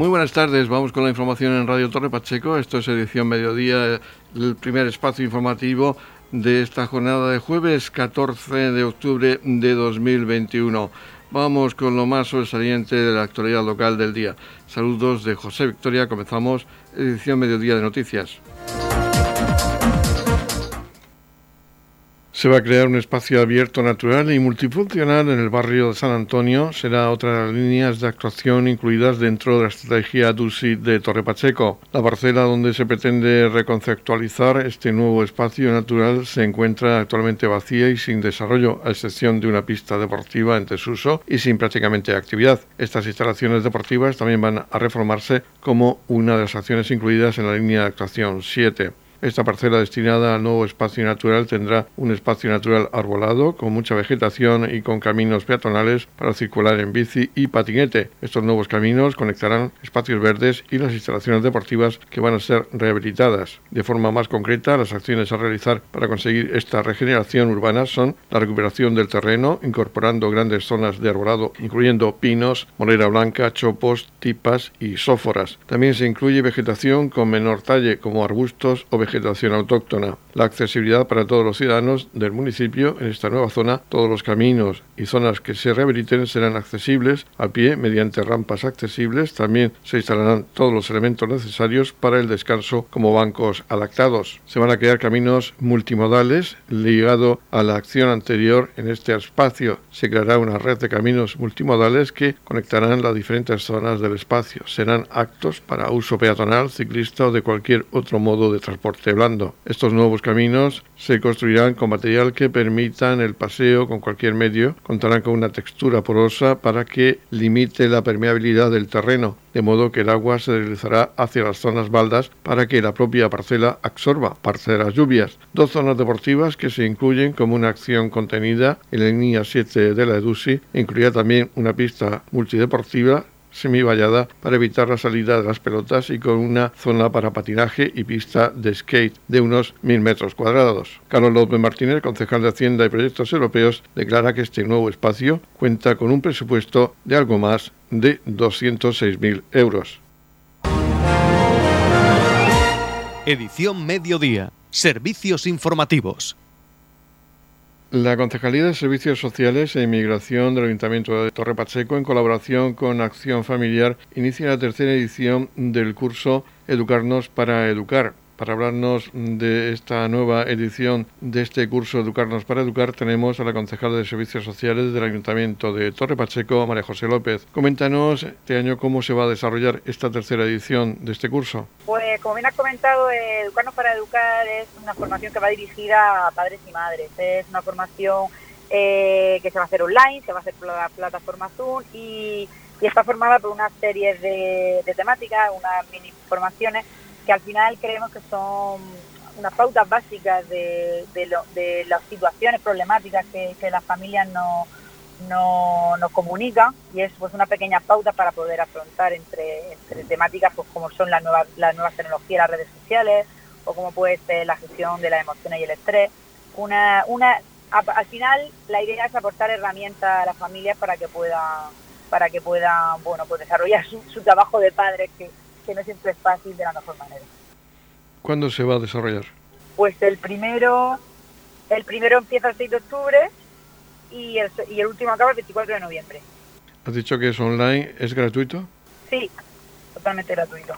Muy buenas tardes, vamos con la información en Radio Torre Pacheco. Esto es edición mediodía, el primer espacio informativo de esta jornada de jueves 14 de octubre de 2021. Vamos con lo más sobresaliente de la actualidad local del día. Saludos de José Victoria, comenzamos edición mediodía de noticias. Se va a crear un espacio abierto, natural y multifuncional en el barrio de San Antonio. Será otra de las líneas de actuación incluidas dentro de la estrategia DUSI de Torre Pacheco. La parcela donde se pretende reconceptualizar este nuevo espacio natural se encuentra actualmente vacía y sin desarrollo, a excepción de una pista deportiva en desuso y sin prácticamente actividad. Estas instalaciones deportivas también van a reformarse como una de las acciones incluidas en la línea de actuación 7. Esta parcela destinada al nuevo espacio natural tendrá un espacio natural arbolado con mucha vegetación y con caminos peatonales para circular en bici y patinete. Estos nuevos caminos conectarán espacios verdes y las instalaciones deportivas que van a ser rehabilitadas. De forma más concreta, las acciones a realizar para conseguir esta regeneración urbana son la recuperación del terreno, incorporando grandes zonas de arbolado, incluyendo pinos, molera blanca, chopos, tipas y sóforas. También se incluye vegetación con menor talle, como arbustos o vegetación vegetación autóctona, la accesibilidad para todos los ciudadanos del municipio en esta nueva zona, todos los caminos y zonas que se rehabiliten serán accesibles a pie mediante rampas accesibles, también se instalarán todos los elementos necesarios para el descanso como bancos adaptados. Se van a crear caminos multimodales ligado a la acción anterior en este espacio. Se creará una red de caminos multimodales que conectarán las diferentes zonas del espacio. Serán actos para uso peatonal, ciclista o de cualquier otro modo de transporte blando. Estos nuevos caminos se construirán con material que permitan el paseo con cualquier medio, contarán con una textura porosa para que limite la permeabilidad del terreno, de modo que el agua se deslizará hacia las zonas baldas para que la propia parcela absorba parte de las lluvias. Dos zonas deportivas que se incluyen como una acción contenida en la línea 7 de la EDUSI, incluirá también una pista multideportiva semivallada para evitar la salida de las pelotas y con una zona para patinaje y pista de skate de unos mil metros cuadrados. Carlos López Martínez, concejal de Hacienda y Proyectos Europeos, declara que este nuevo espacio cuenta con un presupuesto de algo más de 206.000 euros. Edición Mediodía. Servicios informativos. La Concejalía de Servicios Sociales e Inmigración del Ayuntamiento de Torre Pacheco, en colaboración con Acción Familiar, inicia la tercera edición del curso Educarnos para Educar, para hablarnos de esta nueva edición de este curso Educarnos para Educar, tenemos a la concejala de Servicios Sociales del Ayuntamiento de Torre Pacheco, María José López. Coméntanos este año cómo se va a desarrollar esta tercera edición de este curso. Pues como bien has comentado, eh, Educarnos para Educar es una formación que va dirigida a padres y madres. Es una formación eh, que se va a hacer online, se va a hacer por la plataforma Zoom y, está formada por una serie de, de temáticas, unas mini formaciones que al final creemos que son unas pautas básicas de, de, las situaciones problemáticas que, las familias no, no, nos comunican y es pues una pequeña pauta para poder afrontar entre, temáticas pues como son las nuevas, las nuevas tecnologías, las redes sociales o como puede ser la gestión de las emociones y el estrés. Una, una, al final la idea es aportar herramientas a las familias para que puedan para que puedan bueno pues desarrollar su, su trabajo de padres que que no siempre es fácil de la mejor manera. ¿Cuándo se va a desarrollar? Pues el primero, el primero empieza el 6 de octubre y el, y el último acaba el 24 de noviembre. ¿Has dicho que es online? ¿Es gratuito? Sí, totalmente gratuito.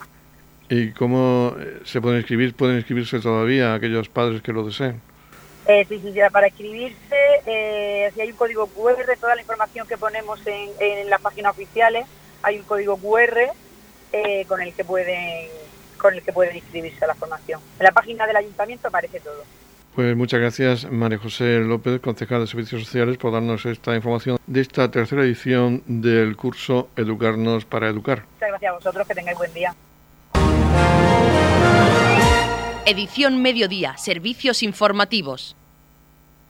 ¿Y cómo eh, se pueden inscribir? ¿Pueden inscribirse todavía aquellos padres que lo deseen? Eh, sí, sí, para inscribirse, eh, si hay un código QR, toda la información que ponemos en, en las páginas oficiales, hay un código QR eh, con el que pueden con el que pueden inscribirse a la formación. En la página del ayuntamiento aparece todo. Pues muchas gracias María José López, concejal de Servicios Sociales, por darnos esta información de esta tercera edición del curso Educarnos para Educar. Muchas gracias a vosotros, que tengáis buen día. Edición Mediodía, Servicios Informativos.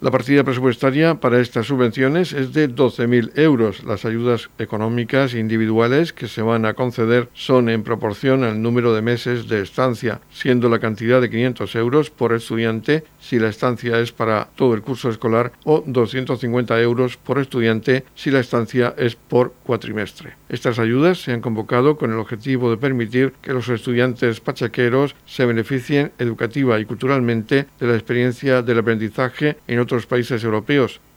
La partida presupuestaria para estas subvenciones es de 12.000 euros. Las ayudas económicas individuales que se van a conceder son en proporción al número de meses de estancia, siendo la cantidad de 500 euros por estudiante si la estancia es para todo el curso escolar o 250 euros por estudiante si la estancia es por cuatrimestre. Estas ayudas se han convocado con el objetivo de permitir que los estudiantes pachaqueros se beneficien educativa y culturalmente de la experiencia del aprendizaje en otros países europeos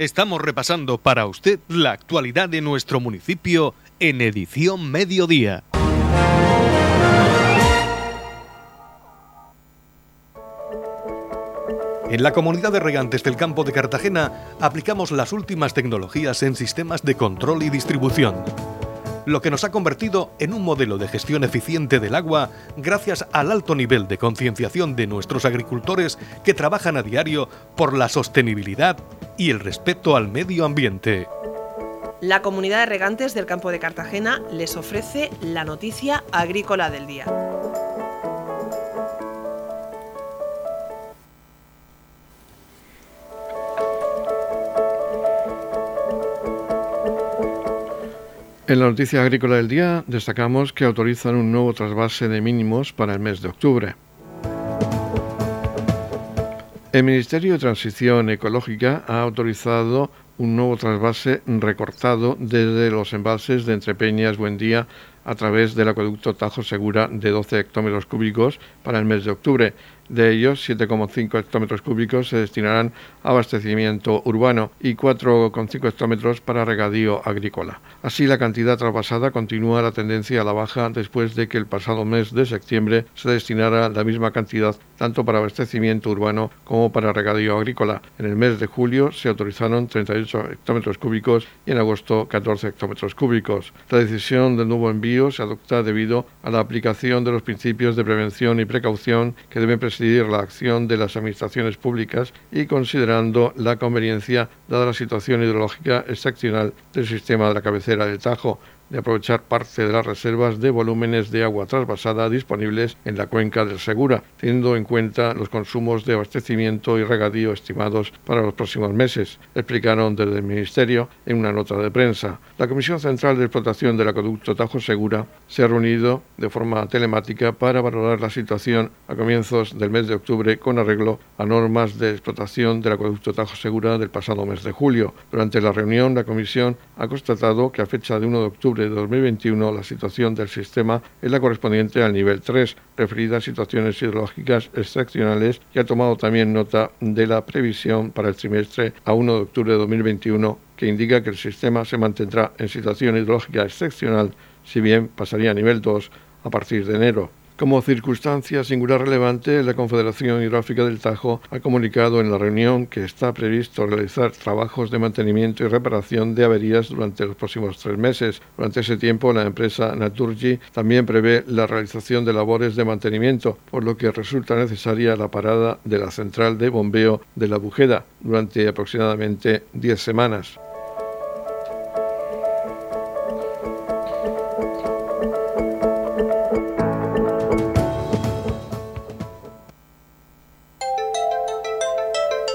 Estamos repasando para usted la actualidad de nuestro municipio en edición mediodía. En la comunidad de regantes del campo de Cartagena aplicamos las últimas tecnologías en sistemas de control y distribución lo que nos ha convertido en un modelo de gestión eficiente del agua gracias al alto nivel de concienciación de nuestros agricultores que trabajan a diario por la sostenibilidad y el respeto al medio ambiente. La comunidad de regantes del campo de Cartagena les ofrece la noticia agrícola del día. En la noticia agrícola del día destacamos que autorizan un nuevo trasvase de mínimos para el mes de octubre. El Ministerio de Transición Ecológica ha autorizado un nuevo trasvase recortado desde los embalses de Entrepeñas Buendía a través del acueducto Tajo Segura de 12 hectómetros cúbicos para el mes de octubre. De ellos, 7,5 hectómetros cúbicos se destinarán a abastecimiento urbano y 4,5 hectómetros para regadío agrícola. Así, la cantidad traspasada continúa la tendencia a la baja después de que el pasado mes de septiembre se destinara la misma cantidad tanto para abastecimiento urbano como para regadío agrícola. En el mes de julio se autorizaron 38 hectómetros cúbicos y en agosto 14 hectómetros cúbicos. La decisión del nuevo envío se adopta debido a la aplicación de los principios de prevención y precaución que deben presidir la acción de las administraciones públicas y considerando la conveniencia, dada la situación hidrológica excepcional del sistema de la cabecera del Tajo, de aprovechar parte de las reservas de volúmenes de agua trasvasada disponibles en la cuenca del Segura, teniendo en cuenta los consumos de abastecimiento y regadío estimados para los próximos meses, explicaron desde el Ministerio en una nota de prensa. La Comisión Central de Explotación del Acueducto Tajo Segura se ha reunido de forma telemática para valorar la situación a comienzos del mes de octubre con arreglo a normas de explotación del Acueducto Tajo Segura del pasado mes de julio. Durante la reunión, la Comisión ha constatado que a fecha de 1 de octubre de 2021 la situación del sistema es la correspondiente al nivel 3, referida a situaciones hidrológicas excepcionales, y ha tomado también nota de la previsión para el trimestre a 1 de octubre de 2021, que indica que el sistema se mantendrá en situación hidrológica excepcional, si bien pasaría a nivel 2 a partir de enero. Como circunstancia singular relevante, la Confederación Hidrográfica del Tajo ha comunicado en la reunión que está previsto realizar trabajos de mantenimiento y reparación de averías durante los próximos tres meses. Durante ese tiempo, la empresa Naturgy también prevé la realización de labores de mantenimiento, por lo que resulta necesaria la parada de la central de bombeo de la Bujeda durante aproximadamente 10 semanas.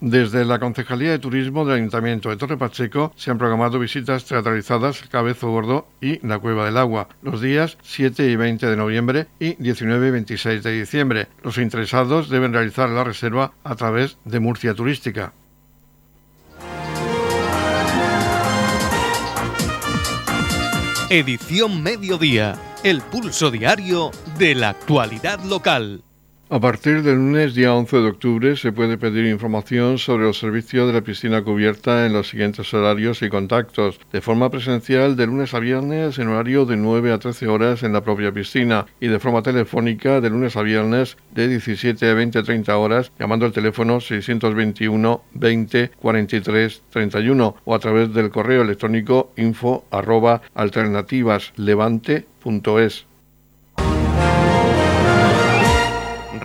Desde la Concejalía de Turismo del Ayuntamiento de Torre Pacheco se han programado visitas teatralizadas Cabezo Gordo y la Cueva del Agua los días 7 y 20 de noviembre y 19 y 26 de diciembre. Los interesados deben realizar la reserva a través de Murcia Turística. Edición Mediodía, el pulso diario de la actualidad local. A partir del lunes día 11 de octubre se puede pedir información sobre los servicios de la piscina cubierta en los siguientes horarios y contactos. De forma presencial de lunes a viernes en horario de 9 a 13 horas en la propia piscina y de forma telefónica de lunes a viernes de 17 a 20 a 30 horas llamando al teléfono 621 20 43 31 o a través del correo electrónico info arroba alternativaslevante.es.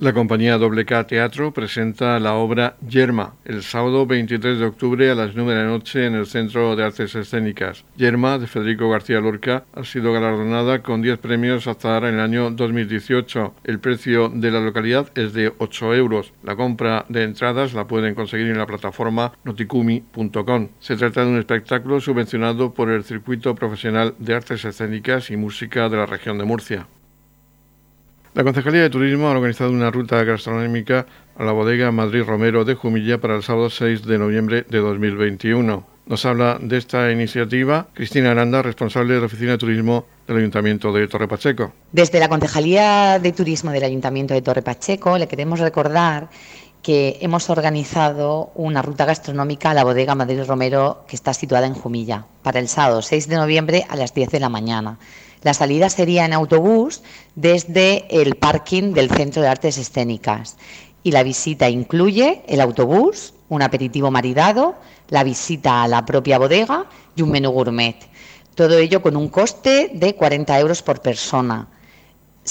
La compañía WK Teatro presenta la obra Yerma el sábado 23 de octubre a las 9 de la noche en el Centro de Artes Escénicas. Yerma, de Federico García Lorca, ha sido galardonada con 10 premios hasta ahora en el año 2018. El precio de la localidad es de 8 euros. La compra de entradas la pueden conseguir en la plataforma noticumi.com. Se trata de un espectáculo subvencionado por el Circuito Profesional de Artes Escénicas y Música de la región de Murcia. La Concejalía de Turismo ha organizado una ruta gastronómica a la bodega Madrid Romero de Jumilla para el sábado 6 de noviembre de 2021. Nos habla de esta iniciativa Cristina Aranda, responsable de la Oficina de Turismo del Ayuntamiento de Torre Pacheco. Desde la Concejalía de Turismo del Ayuntamiento de Torre Pacheco le queremos recordar que hemos organizado una ruta gastronómica a la bodega Madrid Romero que está situada en Jumilla para el sábado 6 de noviembre a las 10 de la mañana. La salida sería en autobús desde el parking del Centro de Artes Escénicas y la visita incluye el autobús, un aperitivo maridado, la visita a la propia bodega y un menú gourmet. Todo ello con un coste de 40 euros por persona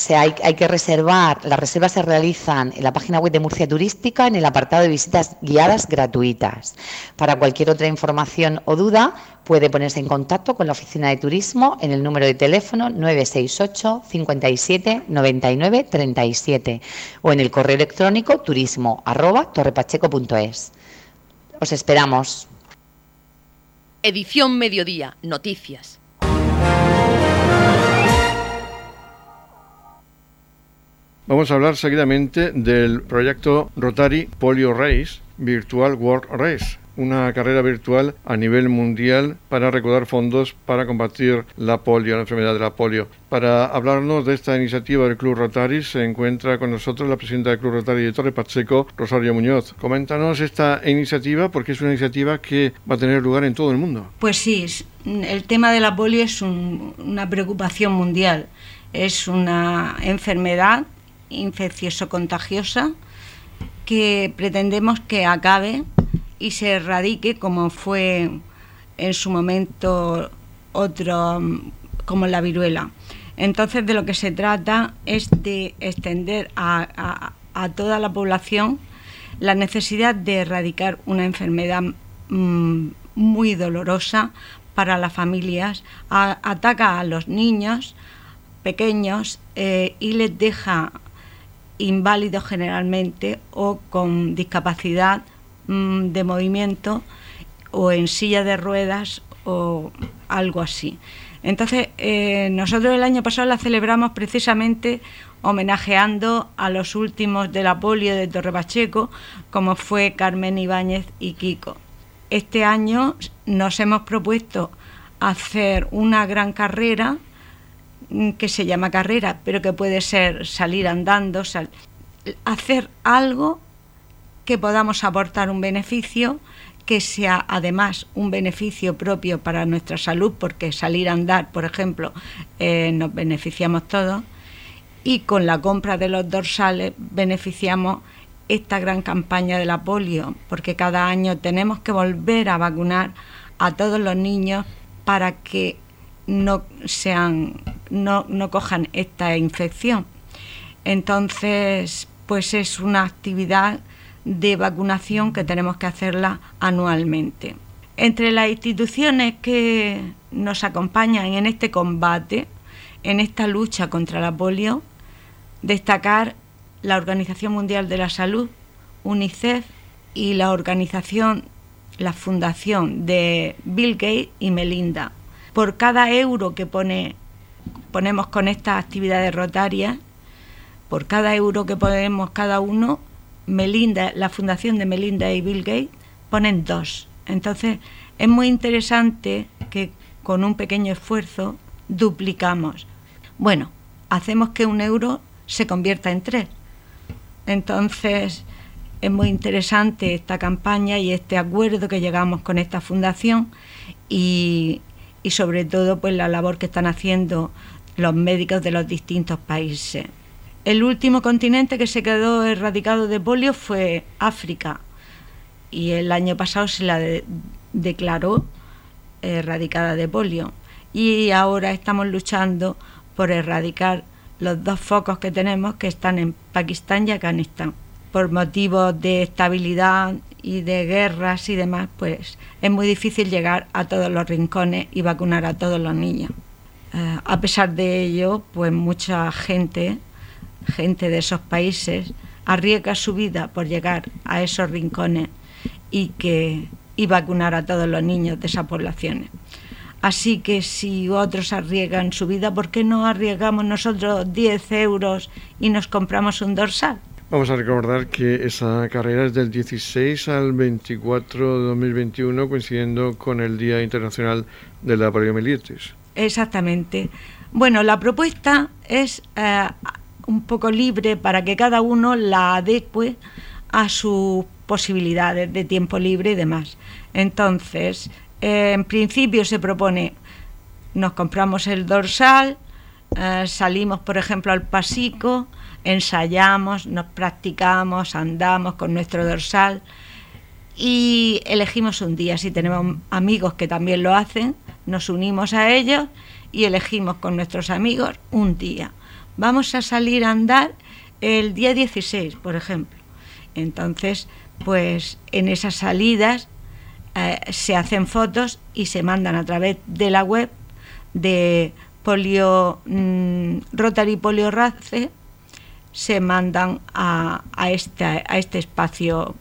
hay, que reservar, las reservas se realizan en la página web de Murcia Turística en el apartado de visitas guiadas gratuitas. Para cualquier otra información o duda puede ponerse en contacto con la oficina de turismo en el número de teléfono 968 57 99 37 o en el correo electrónico turismo arroba torrepacheco.es. Os esperamos. Edición Mediodía, Noticias. Vamos a hablar seguidamente del proyecto Rotary Polio Race, Virtual World Race, una carrera virtual a nivel mundial para recaudar fondos para combatir la polio, la enfermedad de la polio. Para hablarnos de esta iniciativa del Club Rotary se encuentra con nosotros la presidenta del Club Rotary de Torre Pacheco, Rosario Muñoz. Coméntanos esta iniciativa porque es una iniciativa que va a tener lugar en todo el mundo. Pues sí, el tema de la polio es una preocupación mundial. Es una enfermedad infeccioso contagiosa que pretendemos que acabe y se erradique como fue en su momento otro como la viruela. Entonces de lo que se trata es de extender a, toda la población la necesidad de erradicar una enfermedad mm, muy dolorosa para las familias, ataca a los niños pequeños eh, y les deja inválidos generalmente o con discapacidad mm, de movimiento o en silla de ruedas o algo así. Entonces, eh, nosotros el año pasado la celebramos precisamente homenajeando a los últimos de la polio de Torre Pacheco, como fue Carmen Ibáñez y Kiko. Este año nos hemos propuesto hacer una gran carrera que se llama carrera, pero que puede ser salir andando, hacer algo que podamos aportar un beneficio, que sea además un beneficio propio para nuestra salud, porque salir a andar, por ejemplo, eh, nos beneficiamos todos, y con la compra de los dorsales beneficiamos esta gran campaña de la polio, porque cada año tenemos que volver a vacunar a todos los niños para que no sean, no, cojan esta infección. Entonces, pues es una actividad de vacunación que tenemos que hacerla anualmente. Entre las instituciones que nos acompañan en este combate, en esta lucha contra la polio, destacar la Organización Mundial de la Salud, UNICEF y la organización, la fundación de Bill Gates y Melinda. Por cada euro que pone, ponemos con estas actividades rotarias, por cada euro que ponemos cada uno, Melinda, la fundación de Melinda y Bill Gates ponen dos. Entonces es muy interesante que con un pequeño esfuerzo duplicamos. Bueno, hacemos que un euro se convierta en tres. Entonces es muy interesante esta campaña y este acuerdo que llegamos con esta fundación y, y sobre todo pues la labor que están haciendo los médicos de los distintos países. El último continente que se quedó erradicado de polio fue África y el año pasado se la declaró erradicada de polio y ahora estamos luchando por erradicar los dos focos que tenemos que están en Pakistán y Afganistán. Por motivos de estabilidad y de guerras y demás, pues es muy difícil llegar a todos los rincones y vacunar a todos los niños. Eh, a pesar de ello, pues mucha gente gente de esos países arriesga su vida por llegar a esos rincones y que y vacunar a todos los niños de esas poblaciones. Así que si otros arriesgan su vida, ¿por qué no arriesgamos nosotros 10 euros y nos compramos un dorsal? Vamos a recordar que esa carrera es del 16 al 24 de 2021, coincidiendo con el Día Internacional de la Poliomielitis. Exactamente. Bueno, la propuesta es eh, un poco libre para que cada uno la adecue a sus posibilidades de tiempo libre y demás. Entonces, eh, en principio se propone, nos compramos el dorsal, eh, salimos, por ejemplo, al pasico, ensayamos, nos practicamos, andamos con nuestro dorsal y elegimos un día. Si tenemos amigos que también lo hacen, nos unimos a ellos y elegimos con nuestros amigos un día vamos a salir a andar el día 16, por ejemplo. Entonces, pues en esas salidas eh, se hacen fotos y se mandan a través de la web de Polio mm, Rotary Polio Race, se mandan a, a, este, a este espacio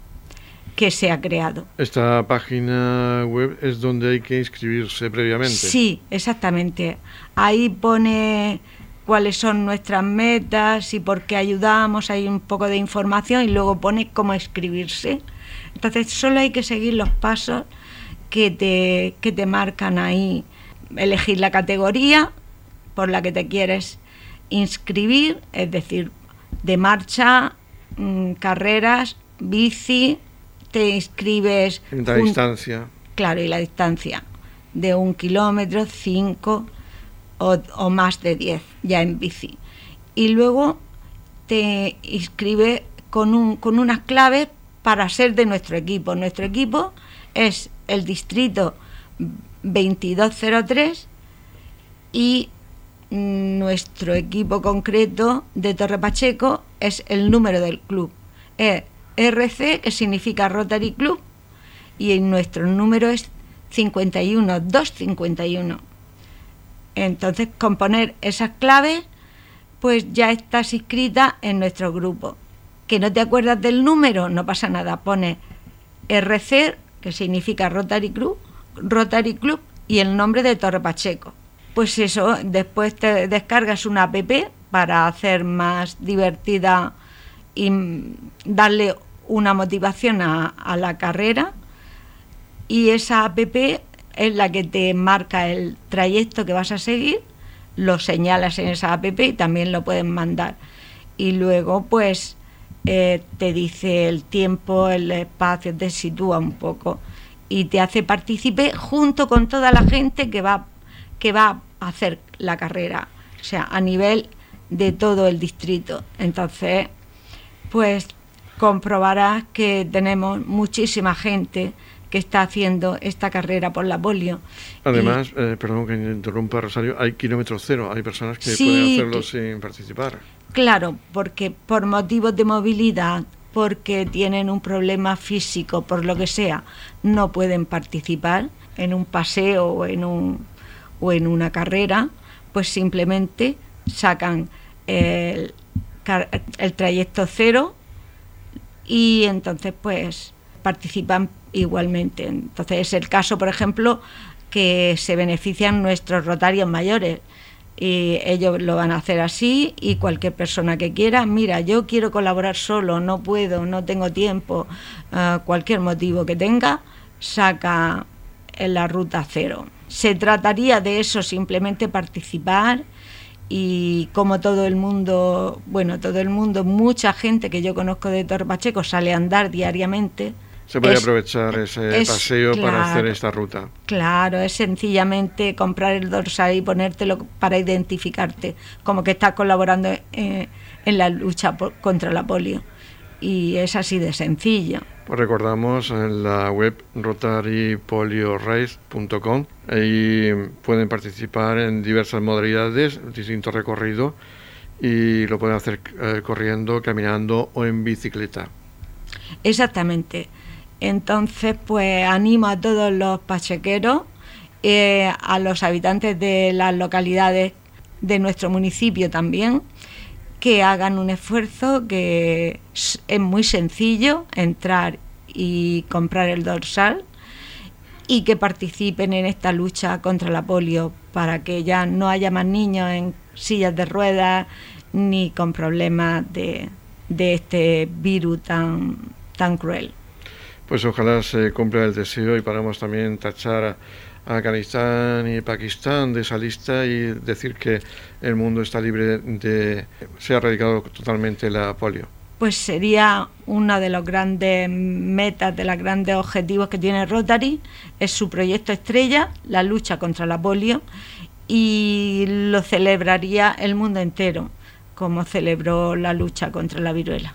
que se ha creado. Esta página web es donde hay que inscribirse previamente. Sí, exactamente. Ahí pone cuáles son nuestras metas y por qué ayudamos, hay un poco de información y luego pone cómo escribirse. Entonces solo hay que seguir los pasos que te, que te marcan ahí. Elegir la categoría por la que te quieres inscribir, es decir, de marcha, mm, carreras, bici, te inscribes... La distancia. Claro, y la distancia de un kilómetro, cinco, o, más de 10 ya en bici. Y luego te inscribe con, un, con unas claves para ser de nuestro equipo. Nuestro equipo es el distrito 2203 y nuestro equipo concreto de Torre Pacheco es el número del club. Es RC, que significa Rotary Club, y nuestro número es 51, 251. Entonces, con poner esas claves, pues ya estás inscrita en nuestro grupo. Que no te acuerdas del número, no pasa nada. Pone RC, que significa Rotary Club, Rotary Club y el nombre de Torre Pacheco. Pues eso, después te descargas una app para hacer más divertida y darle una motivación a, la carrera. Y esa app es la que te marca el trayecto que vas a seguir, lo señalas en esa app y también lo pueden mandar. Y luego, pues, eh, te dice el tiempo, el espacio, te sitúa un poco y te hace partícipe junto con toda la gente que va, que va a hacer la carrera, o sea, a nivel de todo el distrito. Entonces, pues comprobarás que tenemos muchísima gente que está haciendo esta carrera por la polio. Además, eh, perdón que interrumpa Rosario, hay kilómetros cero, hay personas que pueden hacerlo sin participar. Claro, porque por motivos de movilidad, porque tienen un problema físico, por lo que sea, no pueden participar en un paseo o en, un, o en una carrera, pues simplemente sacan el el trayecto cero y entonces pues participan igualmente. Entonces es el caso, por ejemplo, que se benefician nuestros rotarios mayores y ellos lo van a hacer así y cualquier persona que quiera, mira, yo quiero colaborar solo, no puedo, no tengo tiempo, eh, cualquier motivo que tenga, saca en la ruta cero. Se trataría de eso, simplemente participar y como todo el mundo, bueno, todo el mundo, mucha gente que yo conozco de Torre Pacheco sale a andar diariamente, se puede aprovechar ese paseo para hacer esta ruta. Claro, es sencillamente comprar el dorsal y ponértelo para identificarte, como que estás colaborando en, la lucha contra la polio. Y es así de sencillo. Recordamos en la web rotarypoliorace.com. Ahí pueden participar en diversas modalidades, distintos recorridos, y lo pueden hacer eh, corriendo, caminando o en bicicleta. Exactamente. Entonces, pues animo a todos los pachequeros, eh, a los habitantes de las localidades de nuestro municipio también, que hagan un esfuerzo, que es muy sencillo entrar y comprar el dorsal y que participen en esta lucha contra la polio para que ya no haya más niños en sillas de ruedas ni con problemas de, de este virus tan, tan cruel. Pues ojalá se cumpla el deseo y paramos también tachar Afganistán y Pakistán de esa lista y decir que el mundo está libre de... se ha erradicado totalmente la polio. Pues sería una de los grandes metas, de los grandes objetivos que tiene Rotary, es su proyecto estrella, la lucha contra la polio, y lo celebraría el mundo entero, como celebró la lucha contra la viruela.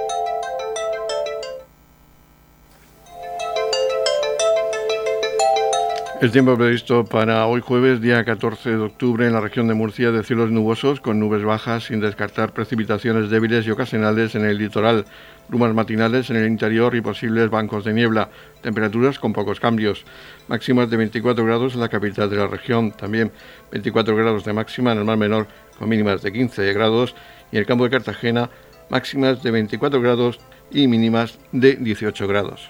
El tiempo previsto para hoy jueves, día 14 de octubre, en la región de Murcia, de cielos nubosos con nubes bajas, sin descartar precipitaciones débiles y ocasionales en el litoral, brumas matinales en el interior y posibles bancos de niebla, temperaturas con pocos cambios, máximas de 24 grados en la capital de la región, también 24 grados de máxima en el mar menor, con mínimas de 15 grados, y en el campo de Cartagena, máximas de 24 grados y mínimas de 18 grados.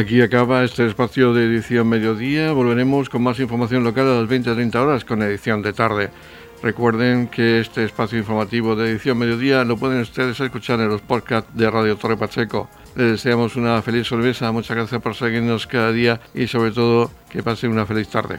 Aquí acaba este espacio de edición mediodía. Volveremos con más información local a las 20-30 horas con edición de tarde. Recuerden que este espacio informativo de edición mediodía lo pueden ustedes escuchar en los podcasts de Radio Torre Pacheco. Les deseamos una feliz sorpresa, muchas gracias por seguirnos cada día y sobre todo que pasen una feliz tarde.